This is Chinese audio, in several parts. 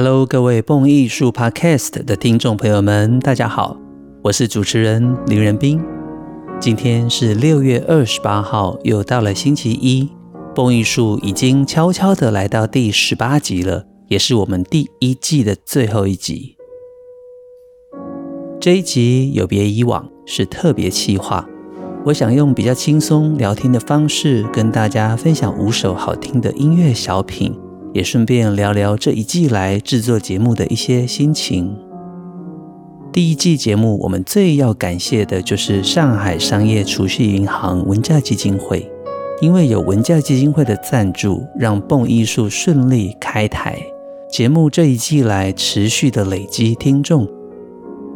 Hello，各位蹦艺术 Podcast 的听众朋友们，大家好，我是主持人林仁斌。今天是六月二十八号，又到了星期一，蹦艺术已经悄悄的来到第十八集了，也是我们第一季的最后一集。这一集有别以往，是特别企划。我想用比较轻松聊天的方式，跟大家分享五首好听的音乐小品，也顺便聊聊这一季来制作节目的一些心情。第一季节目，我们最要感谢的就是上海商业储蓄银行文教基金会，因为有文教基金会的赞助，让蹦艺术顺利开台，节目这一季来持续的累积听众。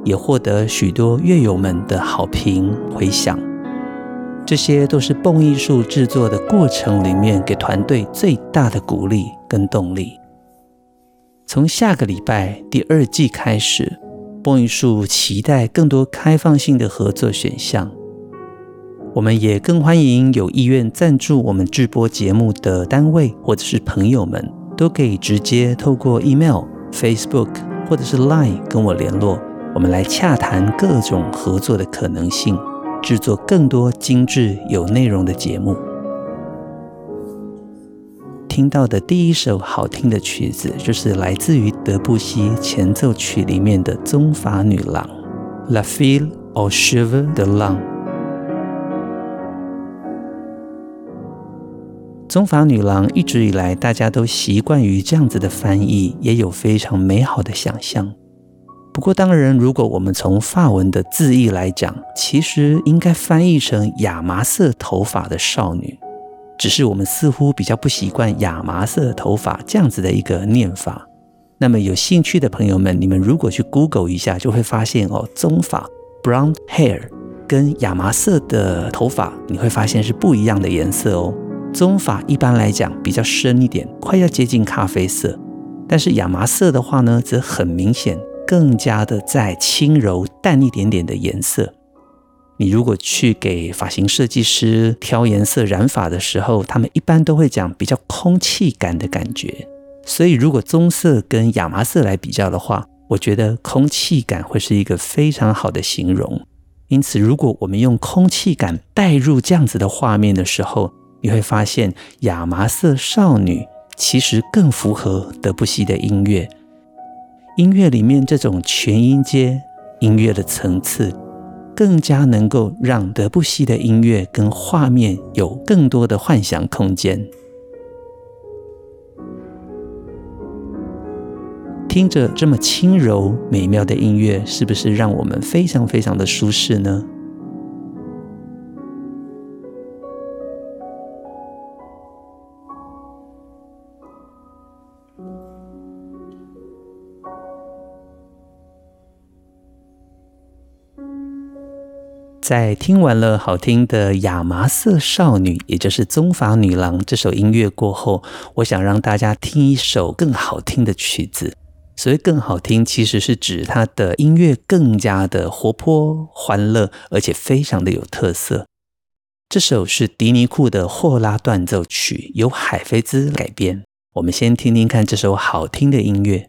也获得许多乐友们的好评回响，这些都是蹦艺术制作的过程里面给团队最大的鼓励跟动力。从下个礼拜第二季开始，播音树期待更多开放性的合作选项。我们也更欢迎有意愿赞助我们制播节目的单位或者是朋友们，都可以直接透过 email、Facebook 或者是 Line 跟我联络。我们来洽谈各种合作的可能性，制作更多精致有内容的节目。听到的第一首好听的曲子，就是来自于德布西前奏曲里面的《棕发女郎》（La Fille aux cheveux de lin）。棕发女郎一直以来大家都习惯于这样子的翻译，也有非常美好的想象。不过，当然，如果我们从法文的字义来讲，其实应该翻译成“亚麻色头发的少女”，只是我们似乎比较不习惯“亚麻色头发”这样子的一个念法。那么，有兴趣的朋友们，你们如果去 Google 一下，就会发现哦，棕发 （brown hair） 跟亚麻色的头发，你会发现是不一样的颜色哦。棕发一般来讲比较深一点，快要接近咖啡色，但是亚麻色的话呢，则很明显。更加的再轻柔淡一点点的颜色。你如果去给发型设计师挑颜色染发的时候，他们一般都会讲比较空气感的感觉。所以，如果棕色跟亚麻色来比较的话，我觉得空气感会是一个非常好的形容。因此，如果我们用空气感带入这样子的画面的时候，你会发现亚麻色少女其实更符合德布西的音乐。音乐里面这种全音阶音乐的层次，更加能够让德布西的音乐跟画面有更多的幻想空间。听着这么轻柔美妙的音乐，是不是让我们非常非常的舒适呢？在听完了好听的亚麻色少女，也就是棕发女郎这首音乐过后，我想让大家听一首更好听的曲子。所谓更好听，其实是指它的音乐更加的活泼、欢乐，而且非常的有特色。这首是迪尼库的霍拉断奏曲，由海菲兹改编。我们先听听看这首好听的音乐。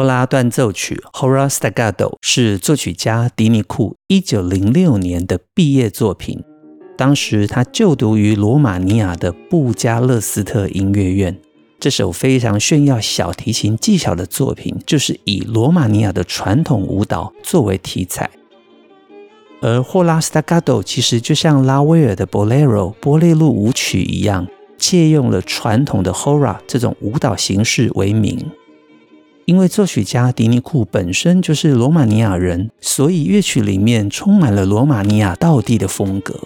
霍拉断奏曲 （Hora Staccato） 是作曲家迪尼库一九零六年的毕业作品。当时他就读于罗马尼亚的布加勒斯特音乐院。这首非常炫耀小提琴技巧的作品，就是以罗马尼亚的传统舞蹈作为题材。而霍拉 Staccato 其实就像拉威尔的 Bolero 波列路舞曲一样，借用了传统的 Hora 这种舞蹈形式为名。因为作曲家迪尼库本身就是罗马尼亚人，所以乐曲里面充满了罗马尼亚道地的风格。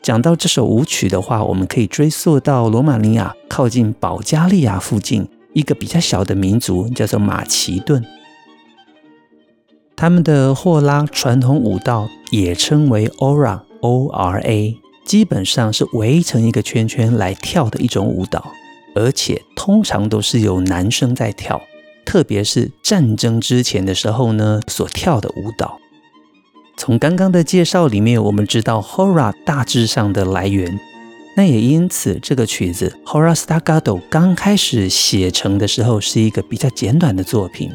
讲到这首舞曲的话，我们可以追溯到罗马尼亚靠近保加利亚附近一个比较小的民族，叫做马其顿。他们的霍拉传统舞蹈也称为 Ora，O-R-A，基本上是围成一个圈圈来跳的一种舞蹈，而且通常都是由男生在跳。特别是战争之前的时候呢，所跳的舞蹈。从刚刚的介绍里面，我们知道 Hora 大致上的来源。那也因此，这个曲子 Hora Staccato 刚开始写成的时候是一个比较简短的作品。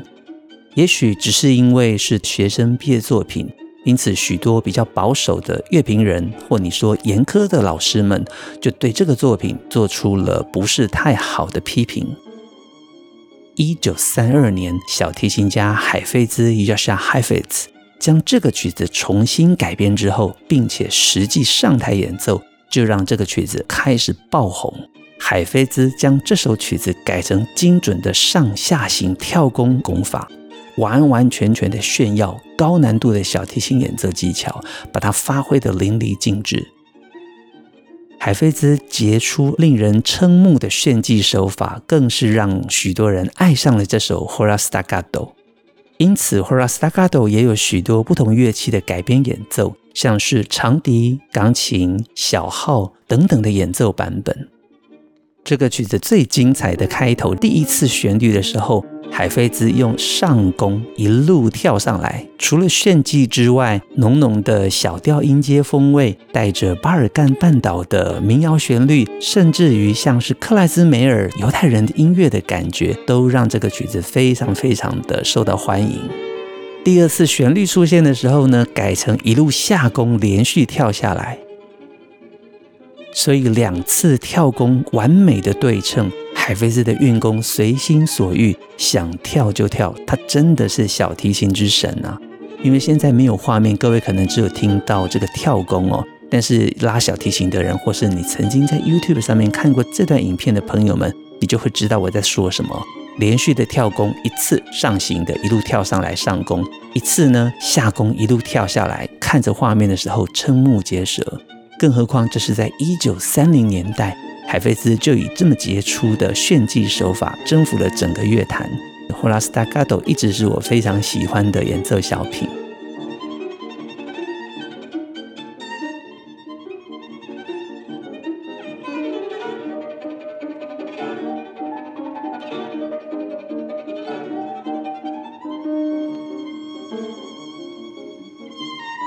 也许只是因为是学生毕业作品，因此许多比较保守的乐评人或你说严苛的老师们，就对这个作品做出了不是太好的批评。一九三二年，小提琴家海菲兹 Jascha Heifetz 将这个曲子重新改编之后，并且实际上台演奏，就让这个曲子开始爆红。海菲兹将这首曲子改成精准的上下行跳弓功法，完完全全的炫耀高难度的小提琴演奏技巧，把它发挥得淋漓尽致。海菲兹杰出、令人瞠目的炫技手法，更是让许多人爱上了这首 Hora Staccato。因此，Hora Staccato 也有许多不同乐器的改编演奏，像是长笛、钢琴、小号等等的演奏版本。这个曲子最精彩的开头，第一次旋律的时候，海菲兹用上弓一路跳上来，除了炫技之外，浓浓的小调音阶风味，带着巴尔干半岛的民谣旋律，甚至于像是克莱兹梅尔犹太人的音乐的感觉，都让这个曲子非常非常的受到欢迎。第二次旋律出现的时候呢，改成一路下弓连续跳下来。所以两次跳弓完美的对称，海菲斯的运弓随心所欲，想跳就跳，他真的是小提琴之神啊！因为现在没有画面，各位可能只有听到这个跳弓哦。但是拉小提琴的人，或是你曾经在 YouTube 上面看过这段影片的朋友们，你就会知道我在说什么。连续的跳弓，一次上行的一路跳上来上弓，一次呢下弓一路跳下来，看着画面的时候瞠目结舌。更何况，这是在一九三零年代，海菲兹就以这么杰出的炫技手法征服了整个乐坛。霍拉斯·达戈多一直是我非常喜欢的演奏小品。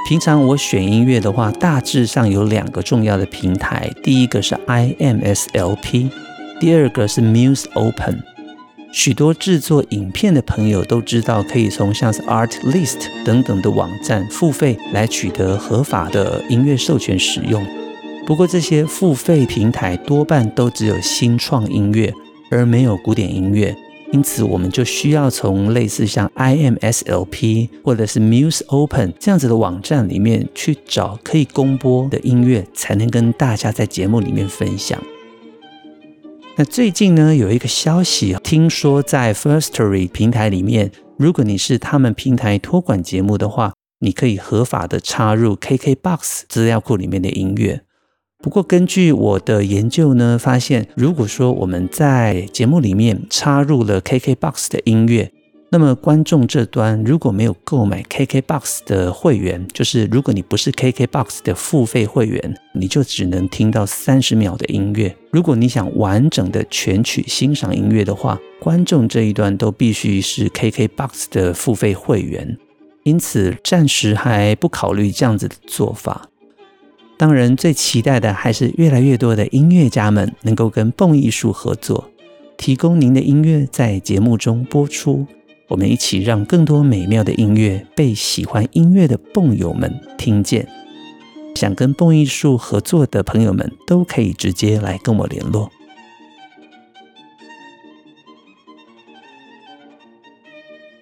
平常我选音乐的话，大致上有两个重要的平台，第一个是 IMSLP，第二个是 Muse Open。许多制作影片的朋友都知道，可以从像是 Artlist 等等的网站付费来取得合法的音乐授权使用。不过这些付费平台多半都只有新创音乐，而没有古典音乐。因此，我们就需要从类似像 IMSLP 或者是 Muse Open 这样子的网站里面去找可以公播的音乐，才能跟大家在节目里面分享。那最近呢，有一个消息，听说在 Firstory 平台里面，如果你是他们平台托管节目的话，你可以合法的插入 KKBOX 资料库里面的音乐。不过，根据我的研究呢，发现如果说我们在节目里面插入了 KKBOX 的音乐，那么观众这端如果没有购买 KKBOX 的会员，就是如果你不是 KKBOX 的付费会员，你就只能听到三十秒的音乐。如果你想完整的全曲欣赏音乐的话，观众这一端都必须是 KKBOX 的付费会员。因此，暂时还不考虑这样子的做法。当然，最期待的还是越来越多的音乐家们能够跟蹦艺术合作，提供您的音乐在节目中播出。我们一起让更多美妙的音乐被喜欢音乐的蹦友们听见。想跟蹦艺术合作的朋友们都可以直接来跟我联络。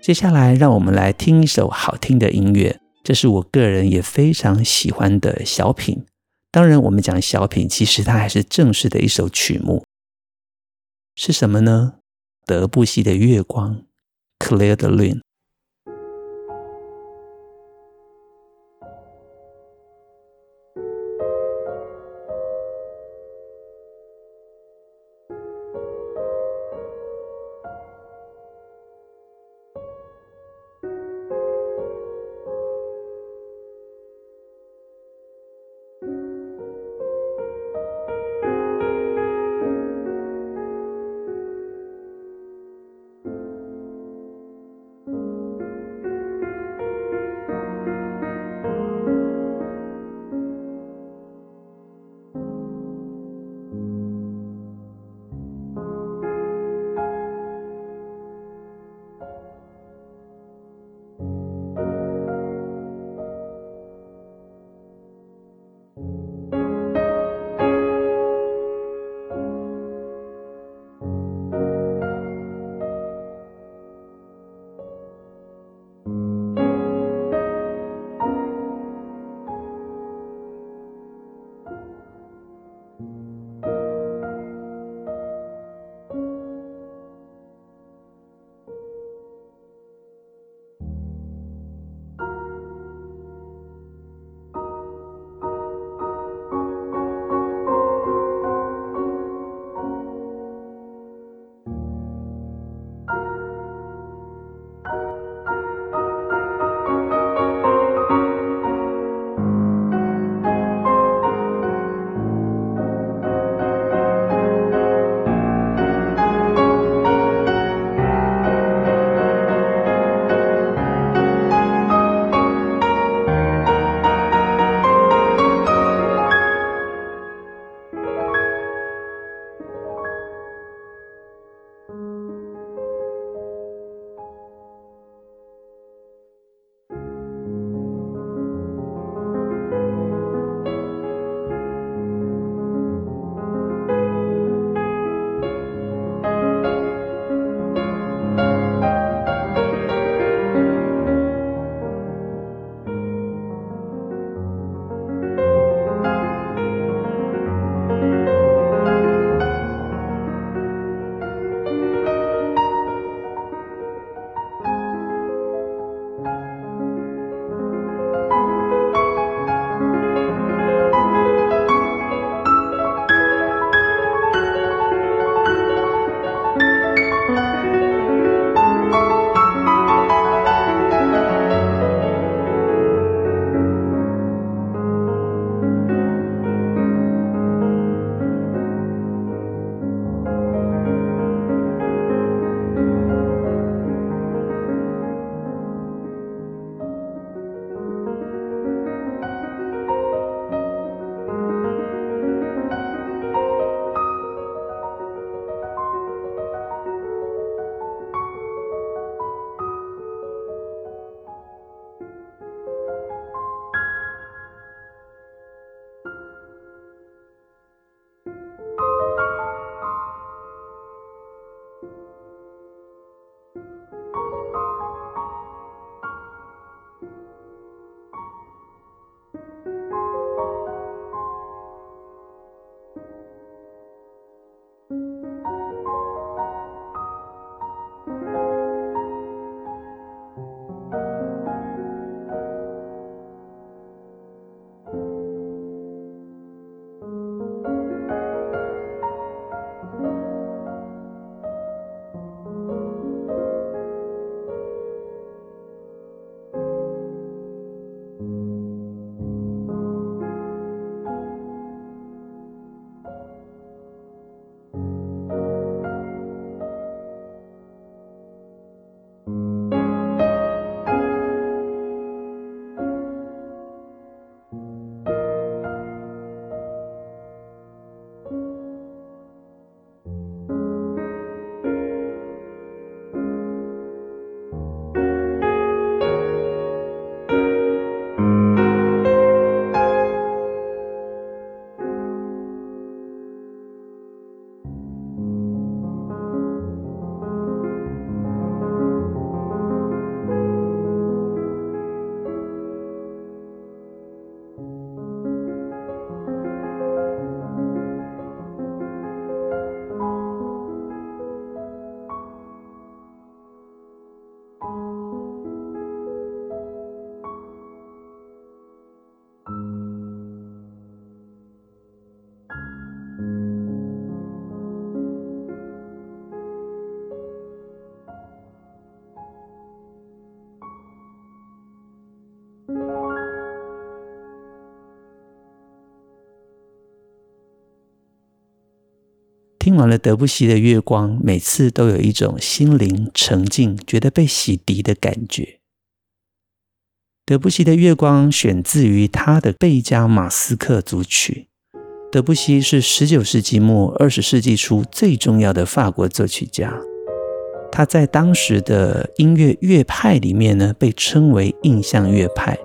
接下来，让我们来听一首好听的音乐。这是我个人也非常喜欢的小品。当然，我们讲小品，其实它还是正式的一首曲目。是什么呢？德布西的《月光》（Clair de Lune）。听完了德布西的《月光》，每次都有一种心灵沉静、觉得被洗涤的感觉。德布西的《月光》选自于他的贝加马斯克组曲。德布西是十九世纪末二十世纪初最重要的法国作曲家，他在当时的音乐乐派里面呢，被称为印象乐派。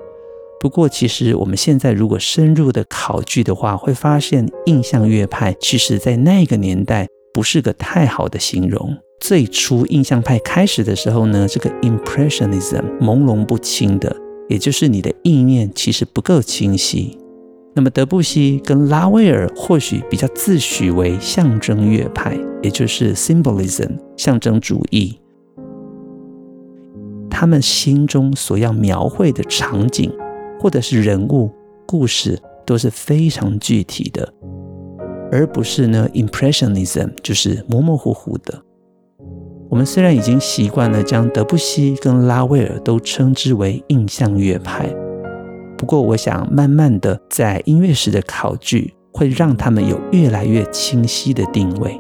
不过，其实我们现在如果深入的考据的话，会发现印象乐派其实在那个年代不是个太好的形容。最初印象派开始的时候呢，这个 Impressionism 朦胧不清的。也就是你的意念其实不够清晰。那么德布西跟拉威尔或许比较自诩为象征乐派，也就是 Symbolism 象征主义。他们心中所要描绘的场景，或者是人物、故事，都是非常具体的，而不是呢 Impressionism 就是模模糊糊的。我们虽然已经习惯了将德布西跟拉威尔都称之为印象乐派，不过我想慢慢的在音乐史的考据会让他们有越来越清晰的定位。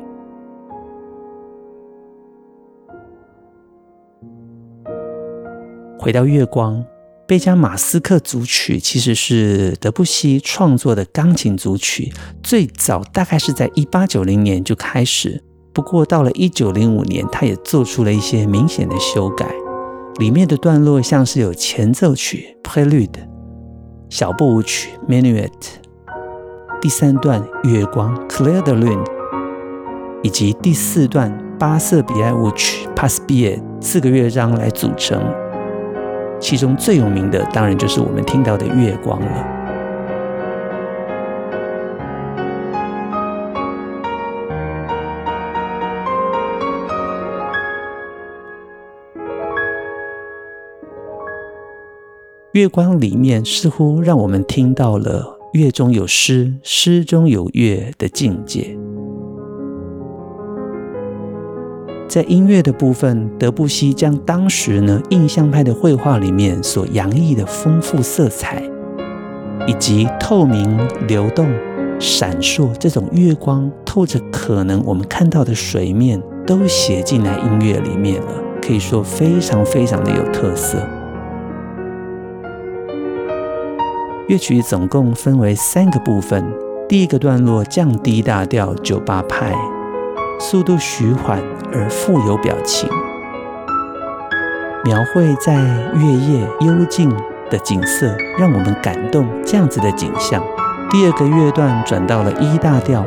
回到月光，贝加马斯克组曲其实是德布西创作的钢琴组曲，最早大概是在一八九零年就开始。不过到了一九零五年，他也做出了一些明显的修改。里面的段落像是有前奏曲 （Prelude）、小步舞曲 （Minuet）、第三段月光 （Clair de Lune） 以及第四段巴瑟比埃舞曲 （Passe-Biais） 四个乐章来组成。其中最有名的当然就是我们听到的月光了。月光里面似乎让我们听到了“月中有诗，诗中有月”的境界。在音乐的部分，德布西将当时呢印象派的绘画里面所洋溢的丰富色彩，以及透明、流动、闪烁这种月光透着可能我们看到的水面，都写进来音乐里面了，可以说非常非常的有特色。乐曲总共分为三个部分。第一个段落降低大调九八拍，速度徐缓而富有表情，描绘在月夜幽静的景色，让我们感动。这样子的景象。第二个乐段转到了一大调。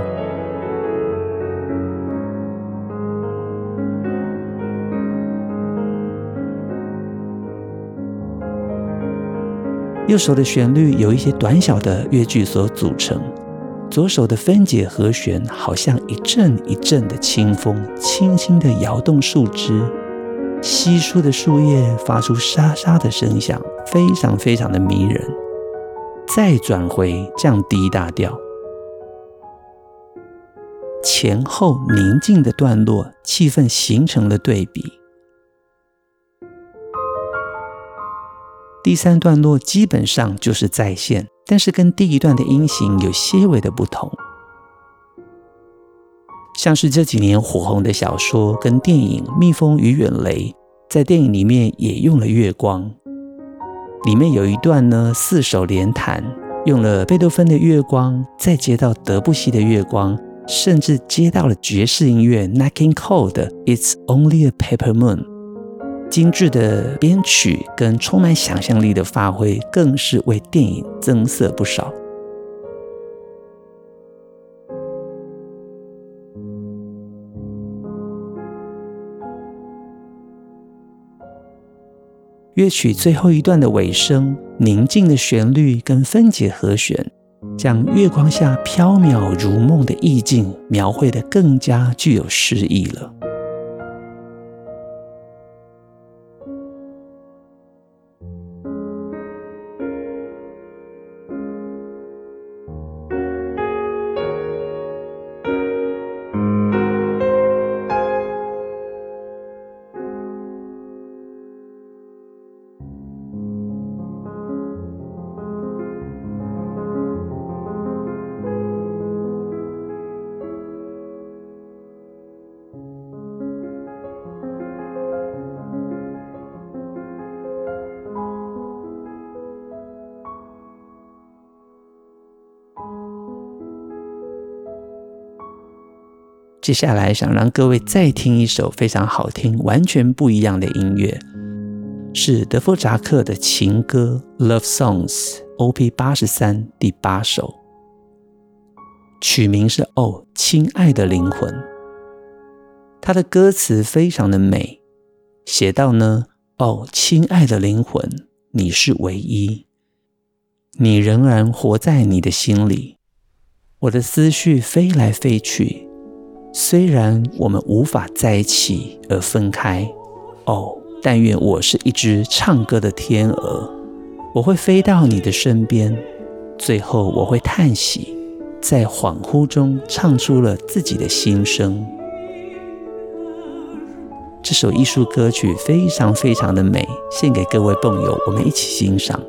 右手的旋律由一些短小的乐句所组成，左手的分解和弦好像一阵一阵的清风，轻轻地摇动树枝，稀疏的树叶发出沙沙的声响，非常非常的迷人。再转回降低大调，前后宁静的段落，气氛形成了对比。第三段落基本上就是再现，但是跟第一段的音型有些微的不同。像是这几年火红的小说跟电影《蜜蜂与远雷》，在电影里面也用了月光。里面有一段呢，四手联弹，用了贝多芬的月光，再接到德布西的月光，甚至接到了爵士音乐 Nat King Cole 的 It's Only a Paper Moon。精致的编曲跟充满想象力的发挥，更是为电影增色不少。乐曲最后一段的尾声，宁静的旋律跟分解和弦，将月光下飘渺如梦的意境描绘得更加具有诗意了。接下来想让各位再听一首非常好听、完全不一样的音乐，是德弗札克的情歌《Love Songs》，OP 八十三第八首，曲名是《哦，亲爱的灵魂》。它的歌词非常的美，写到呢：“哦，亲爱的灵魂，你是唯一，你仍然活在你的心里，我的思绪飞来飞去。”虽然我们无法在一起而分开，哦，但愿我是一只唱歌的天鹅，我会飞到你的身边，最后我会叹息，在恍惚中唱出了自己的心声。这首艺术歌曲非常非常的美，献给各位朋友，我们一起欣赏。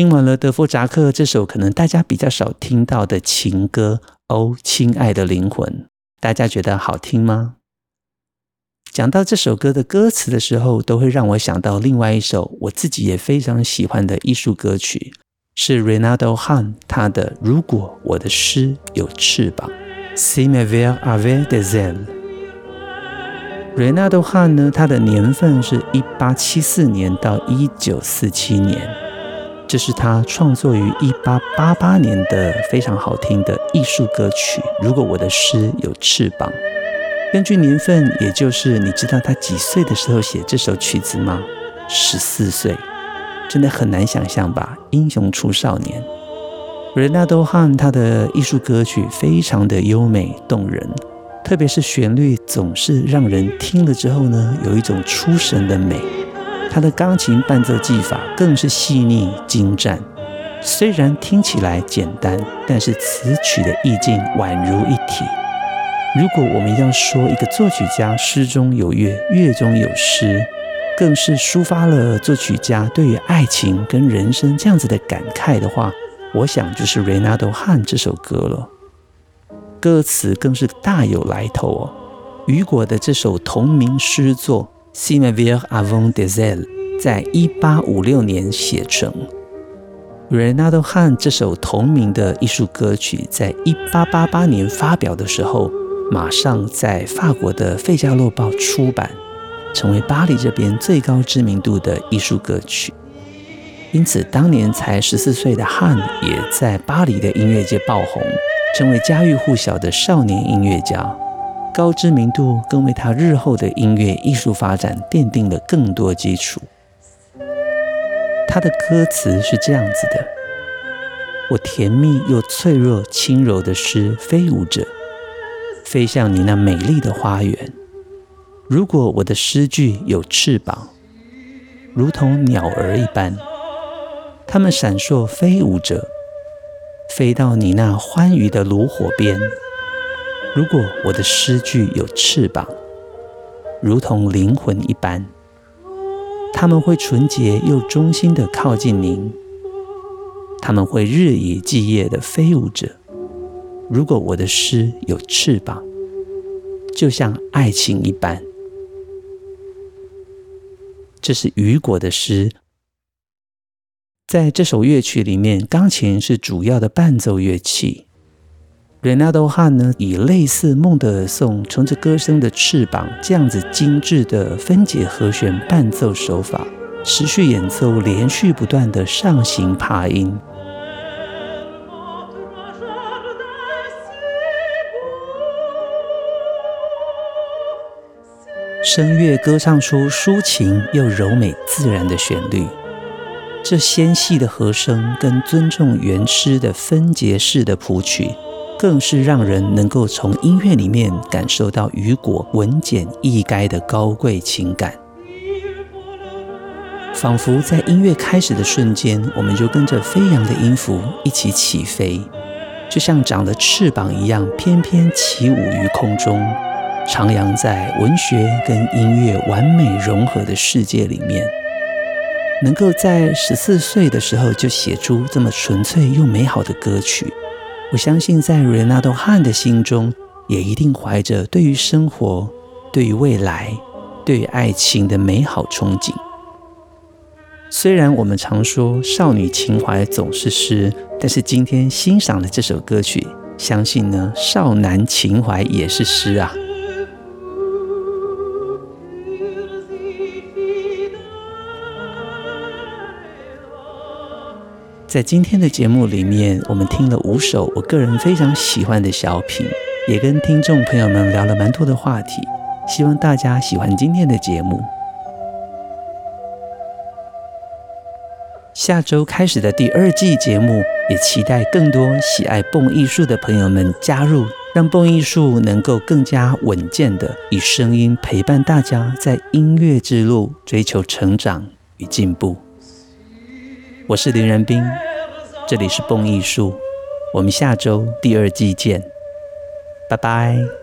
听完了德弗札克这首可能大家比较少听到的情歌《哦，亲爱的灵魂》，大家觉得好听吗？讲到这首歌的歌词的时候，都会让我想到另外一首我自己也非常喜欢的艺术歌曲，是 Renato Hahn 他的《如果我的诗有翅膀》（Si mes vers avaient des ailes）。Renato Hahn 呢，他的年份是一八七四年到一九四七年。这是他创作于一八八八年的非常好听的艺术歌曲。如果我的诗有翅膀，根据年份，也就是你知道他几岁的时候写这首曲子吗？十四岁，真的很难想象吧？英雄出少年。任大都汉他的艺术歌曲非常的优美动人，特别是旋律总是让人听了之后呢，有一种出神的美。他的钢琴伴奏技法更是细腻精湛，虽然听起来简单，但是词曲的意境宛如一体。如果我们要说一个作曲家诗中有乐，乐中有诗，更是抒发了作曲家对于爱情跟人生这样子的感慨的话，我想就是 Renato Han 这首歌了。歌词更是大有来头哦，雨果的这首同名诗作。Si mes vers avaient des ailes，在一八五六年写成。Renato Han 这首同名的艺术歌曲，在一八八八年发表的时候，马上在法国的《费加罗报》出版，成为巴黎这边最高知名度的艺术歌曲。因此，当年才十四岁的 Han 也在巴黎的音乐界爆红，成为家喻户晓的少年音乐家。高知名度更为他日后的音乐艺术发展奠定了更多基础。他的歌词是这样子的：我甜蜜又脆弱、轻柔的诗飞舞着，飞向你那美丽的花园。如果我的诗句有翅膀，如同鸟儿一般，它们闪烁飞舞着，飞到你那欢愉的炉火边。如果我的诗句有翅膀，如同灵魂一般，他们会纯洁又忠心的靠近您，他们会日以继夜的飞舞着。如果我的诗有翅膀，就像爱情一般。这是雨果的诗。在这首乐曲里面，钢琴是主要的伴奏乐器。Renato Hahn 呢，以类似孟德尔颂乘着歌声的翅膀这样子精致的分解和弦伴奏手法，持续演奏连续不断的上行爬音。声乐歌唱出抒情又柔美自然的旋律，这纤细的和声跟尊重原诗的分节式的谱曲，更是让人能够从音乐里面感受到雨果文简意赅的高贵情感，仿佛在音乐开始的瞬间，我们就跟着飞扬的音符一起起飞，就像长了翅膀一样，翩翩起舞于空中。徜徉在文学跟音乐完美融合的世界里面，能够在十四岁的时候就写出这么纯粹又美好的歌曲，我相信在 Renato Han 的心中，也一定怀着对于生活、对于未来、对于爱情的美好憧憬。虽然我们常说少女情怀总是诗，但是今天欣赏的这首歌曲，相信呢，少男情怀也是诗啊。在今天的节目里面，我们听了五首我个人非常喜欢的小品，也跟听众朋友们聊了蛮多的话题。希望大家喜欢今天的节目。下周开始的第二季节目，也期待更多喜爱蹦艺术的朋友们加入，让蹦艺术能够更加稳健的以声音陪伴大家在音乐之路追求成长与进步。我是林仁斌，这里是蹦艺术，我们下周第二季见，拜拜。